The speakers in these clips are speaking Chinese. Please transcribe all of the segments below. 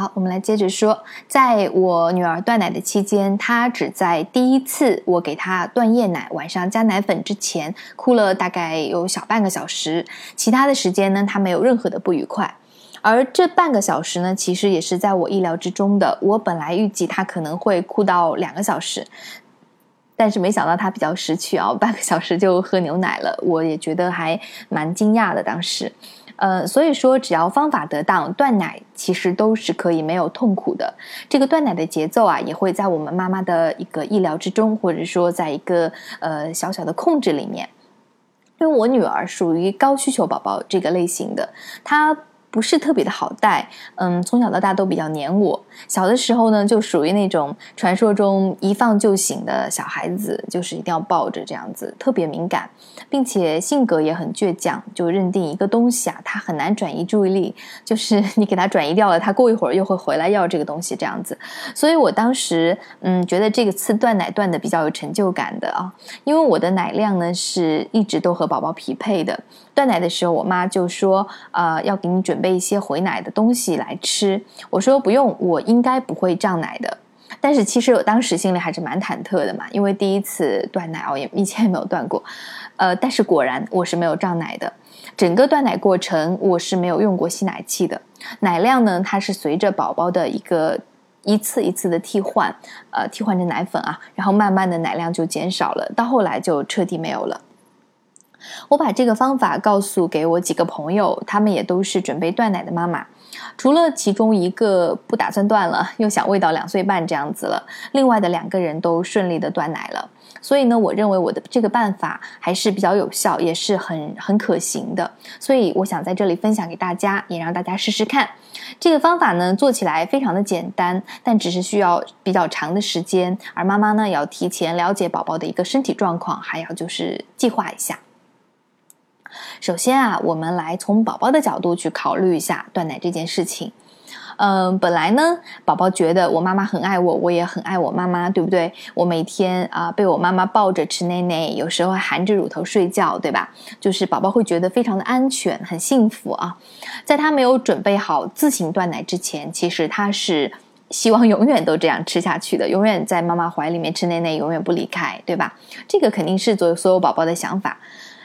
好，我们来接着说，在我女儿断奶的期间，她只在第一次我给她断夜奶、晚上加奶粉之前哭了大概有小半个小时，其他的时间呢，她没有任何的不愉快。而这半个小时呢，其实也是在我意料之中的。我本来预计她可能会哭到两个小时，但是没想到他比较识趣啊，半个小时就喝牛奶了。我也觉得还蛮惊讶的，当时。呃，所以说，只要方法得当，断奶其实都是可以没有痛苦的。这个断奶的节奏啊，也会在我们妈妈的一个意料之中，或者说在一个呃小小的控制里面。因为我女儿属于高需求宝宝这个类型的，她。不是特别的好带，嗯，从小到大都比较黏我。小的时候呢，就属于那种传说中一放就醒的小孩子，就是一定要抱着这样子，特别敏感，并且性格也很倔强，就认定一个东西啊，他很难转移注意力，就是你给他转移掉了，他过一会儿又会回来要这个东西这样子。所以我当时嗯，觉得这个次断奶断的比较有成就感的啊，因为我的奶量呢是一直都和宝宝匹配的。断奶的时候，我妈就说，呃，要给你准。备一些回奶的东西来吃，我说不用，我应该不会胀奶的。但是其实我当时心里还是蛮忐忑的嘛，因为第一次断奶哦，也以前也没有断过。呃，但是果然我是没有胀奶的。整个断奶过程我是没有用过吸奶器的，奶量呢它是随着宝宝的一个一次一次的替换，呃，替换成奶粉啊，然后慢慢的奶量就减少了，到后来就彻底没有了。我把这个方法告诉给我几个朋友，他们也都是准备断奶的妈妈。除了其中一个不打算断了，又想喂到两岁半这样子了，另外的两个人都顺利的断奶了。所以呢，我认为我的这个办法还是比较有效，也是很很可行的。所以我想在这里分享给大家，也让大家试试看。这个方法呢，做起来非常的简单，但只是需要比较长的时间。而妈妈呢，也要提前了解宝宝的一个身体状况，还要就是计划一下。首先啊，我们来从宝宝的角度去考虑一下断奶这件事情。嗯，本来呢，宝宝觉得我妈妈很爱我，我也很爱我妈妈，对不对？我每天啊被我妈妈抱着吃奶奶，有时候含着乳头睡觉，对吧？就是宝宝会觉得非常的安全，很幸福啊。在他没有准备好自行断奶之前，其实他是希望永远都这样吃下去的，永远在妈妈怀里面吃奶奶，永远不离开，对吧？这个肯定是所有所有宝宝的想法。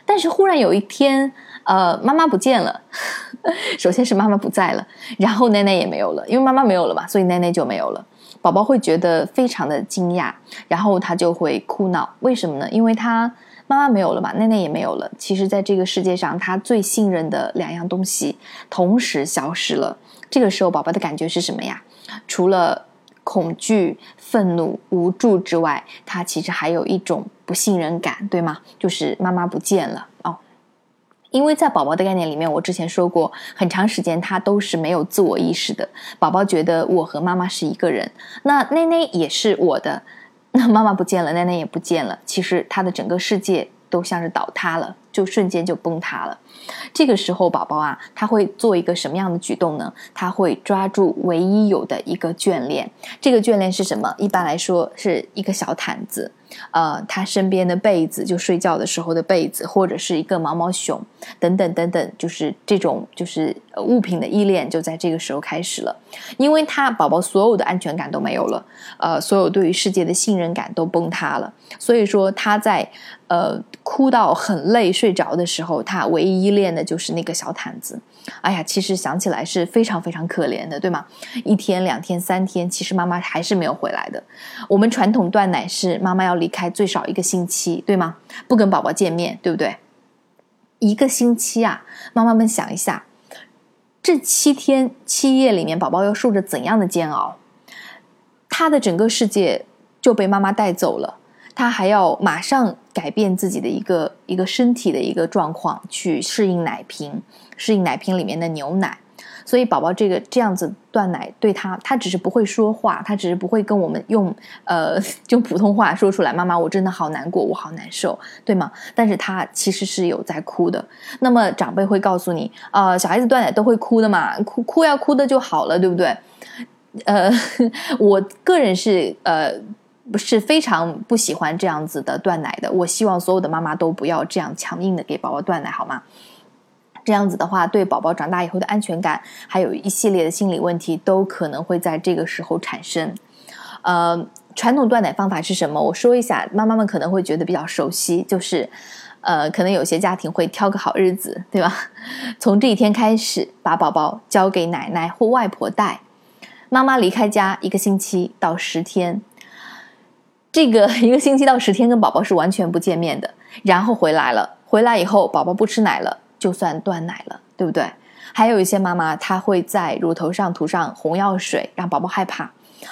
但是忽然有一天，呃，妈妈不见了。首先是妈妈不在了，然后奶奶也没有了，因为妈妈没有了嘛，所以奶奶就没有了。宝宝会觉得非常的惊讶，然后他就会哭闹。为什么呢？因为他妈妈没有了嘛，奶奶也没有了。其实，在这个世界上，他最信任的两样东西同时消失了。这个时候，宝宝的感觉是什么呀？除了恐惧、愤怒、无助之外，他其实还有一种不信任感，对吗？就是妈妈不见了哦。因为在宝宝的概念里面，我之前说过，很长时间他都是没有自我意识的。宝宝觉得我和妈妈是一个人，那奶奶也是我的，那妈妈不见了，奶奶也不见了，其实他的整个世界都像是倒塌了，就瞬间就崩塌了。这个时候，宝宝啊，他会做一个什么样的举动呢？他会抓住唯一有的一个眷恋。这个眷恋是什么？一般来说是一个小毯子。呃，他身边的被子，就睡觉的时候的被子，或者是一个毛毛熊，等等等等，就是这种就是物品的依恋，就在这个时候开始了。因为他宝宝所有的安全感都没有了，呃，所有对于世界的信任感都崩塌了。所以说他在呃哭到很累睡着的时候，他唯一依恋的就是那个小毯子。哎呀，其实想起来是非常非常可怜的，对吗？一天、两天、三天，其实妈妈还是没有回来的。我们传统断奶是妈妈要离开最少一个星期，对吗？不跟宝宝见面，对不对？一个星期啊，妈妈们想一下，这七天七夜里面，宝宝要受着怎样的煎熬？他的整个世界就被妈妈带走了。他还要马上改变自己的一个一个身体的一个状况，去适应奶瓶，适应奶瓶里面的牛奶。所以宝宝这个这样子断奶，对他，他只是不会说话，他只是不会跟我们用呃 用普通话说出来。妈妈，我真的好难过，我好难受，对吗？但是他其实是有在哭的。那么长辈会告诉你，啊，小孩子断奶都会哭的嘛，哭哭要哭的就好了，对不对？呃，我个人是呃。不是非常不喜欢这样子的断奶的，我希望所有的妈妈都不要这样强硬的给宝宝断奶，好吗？这样子的话，对宝宝长大以后的安全感，还有一系列的心理问题，都可能会在这个时候产生。呃，传统断奶方法是什么？我说一下，妈妈们可能会觉得比较熟悉，就是，呃，可能有些家庭会挑个好日子，对吧？从这一天开始，把宝宝交给奶奶或外婆带，妈妈离开家一个星期到十天，这个 一个星期到十天跟宝宝是完全不见面的，然后回来了，回来以后宝宝不吃奶了。就算断奶了，对不对？还有一些妈妈，她会在乳头上涂上红药水，让宝宝害怕；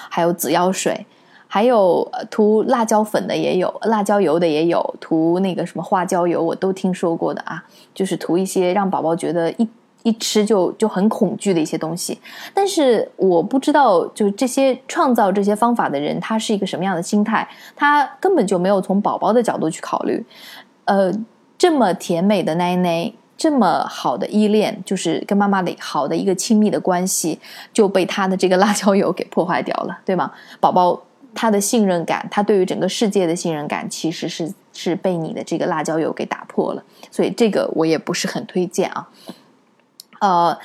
还有紫药水，还有涂辣椒粉的也有，辣椒油的也有，涂那个什么花椒油，我都听说过的啊。就是涂一些让宝宝觉得一一吃就就很恐惧的一些东西。但是我不知道，就这些创造这些方法的人，他是一个什么样的心态？他根本就没有从宝宝的角度去考虑。呃，这么甜美的奶奶。这么好的依恋，就是跟妈妈的好的一个亲密的关系，就被他的这个辣椒油给破坏掉了，对吗？宝宝他的信任感，他对于整个世界的信任感，其实是是被你的这个辣椒油给打破了。所以这个我也不是很推荐啊。呃，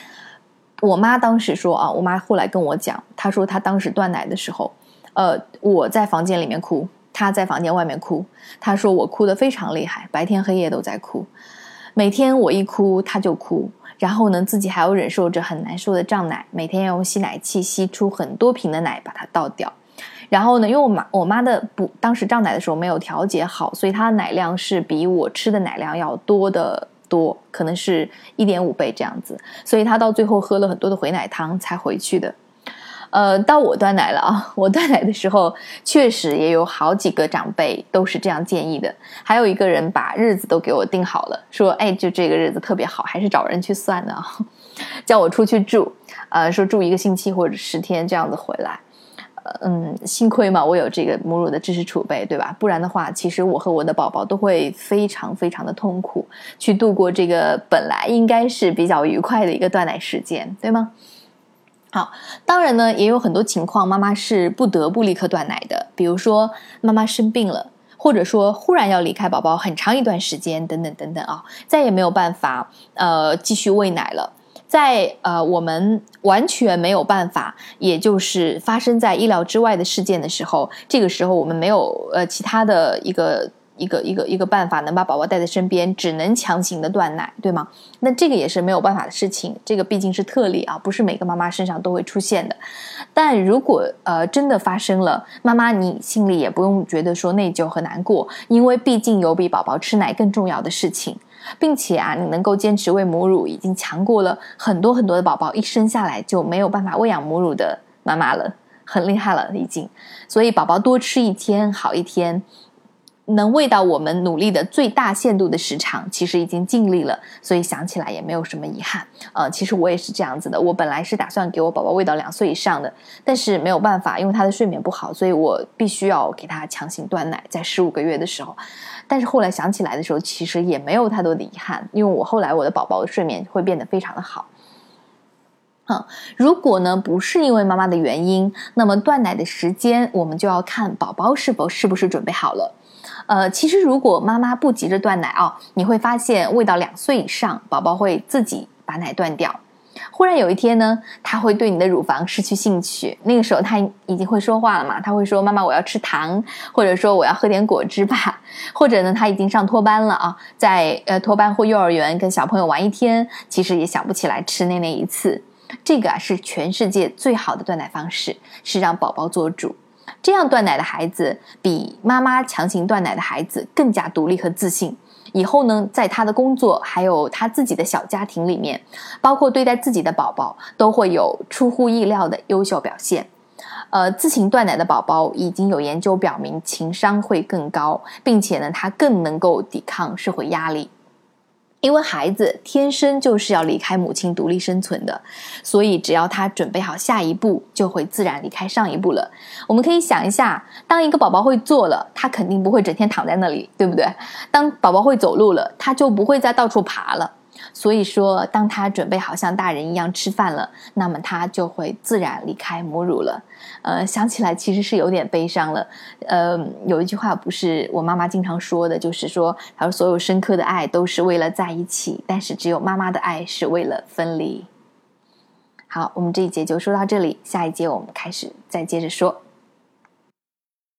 我妈当时说啊，我妈后来跟我讲，她说她当时断奶的时候，呃，我在房间里面哭，她在房间外面哭，她说我哭得非常厉害，白天黑夜都在哭。每天我一哭他就哭，然后呢自己还要忍受着很难受的胀奶，每天要用吸奶器吸出很多瓶的奶把它倒掉，然后呢因为我妈我妈的不当时胀奶的时候没有调节好，所以她的奶量是比我吃的奶量要多的多，可能是一点五倍这样子，所以他到最后喝了很多的回奶汤才回去的。呃，到我断奶了啊！我断奶的时候，确实也有好几个长辈都是这样建议的。还有一个人把日子都给我定好了，说：“哎，就这个日子特别好，还是找人去算的，叫我出去住，呃，说住一个星期或者十天这样子回来。”嗯，幸亏嘛，我有这个母乳的知识储备，对吧？不然的话，其实我和我的宝宝都会非常非常的痛苦，去度过这个本来应该是比较愉快的一个断奶时间，对吗？好，当然呢，也有很多情况，妈妈是不得不立刻断奶的。比如说，妈妈生病了，或者说忽然要离开宝宝很长一段时间，等等等等啊，再也没有办法呃继续喂奶了。在呃我们完全没有办法，也就是发生在意料之外的事件的时候，这个时候我们没有呃其他的一个。一个一个一个办法能把宝宝带在身边，只能强行的断奶，对吗？那这个也是没有办法的事情，这个毕竟是特例啊，不是每个妈妈身上都会出现的。但如果呃真的发生了，妈妈你心里也不用觉得说内疚和难过，因为毕竟有比宝宝吃奶更重要的事情，并且啊，你能够坚持喂母乳，已经强过了很多很多的宝宝一生下来就没有办法喂养母乳的妈妈了，很厉害了已经。所以宝宝多吃一天好一天。能喂到我们努力的最大限度的时长，其实已经尽力了，所以想起来也没有什么遗憾。呃，其实我也是这样子的，我本来是打算给我宝宝喂到两岁以上的，但是没有办法，因为他的睡眠不好，所以我必须要给他强行断奶，在十五个月的时候。但是后来想起来的时候，其实也没有太多的遗憾，因为我后来我的宝宝的睡眠会变得非常的好。嗯，如果呢不是因为妈妈的原因，那么断奶的时间我们就要看宝宝是否是不是准备好了。呃，其实如果妈妈不急着断奶啊，你会发现喂到两岁以上，宝宝会自己把奶断掉。忽然有一天呢，他会对你的乳房失去兴趣，那个时候他已经会说话了嘛？他会说：“妈妈，我要吃糖，或者说我要喝点果汁吧。”或者呢，他已经上托班了啊，在呃托班或幼儿园跟小朋友玩一天，其实也想不起来吃那那一次。这个啊是全世界最好的断奶方式，是让宝宝做主。这样断奶的孩子，比妈妈强行断奶的孩子更加独立和自信。以后呢，在他的工作还有他自己的小家庭里面，包括对待自己的宝宝，都会有出乎意料的优秀表现。呃，自行断奶的宝宝已经有研究表明，情商会更高，并且呢，他更能够抵抗社会压力。因为孩子天生就是要离开母亲独立生存的，所以只要他准备好下一步，就会自然离开上一步了。我们可以想一下，当一个宝宝会坐了，他肯定不会整天躺在那里，对不对？当宝宝会走路了，他就不会再到处爬了。所以说，当他准备好像大人一样吃饭了，那么他就会自然离开母乳了。呃，想起来其实是有点悲伤了。呃，有一句话不是我妈妈经常说的，就是说，她说所有深刻的爱都是为了在一起，但是只有妈妈的爱是为了分离。好，我们这一节就说到这里，下一节我们开始再接着说。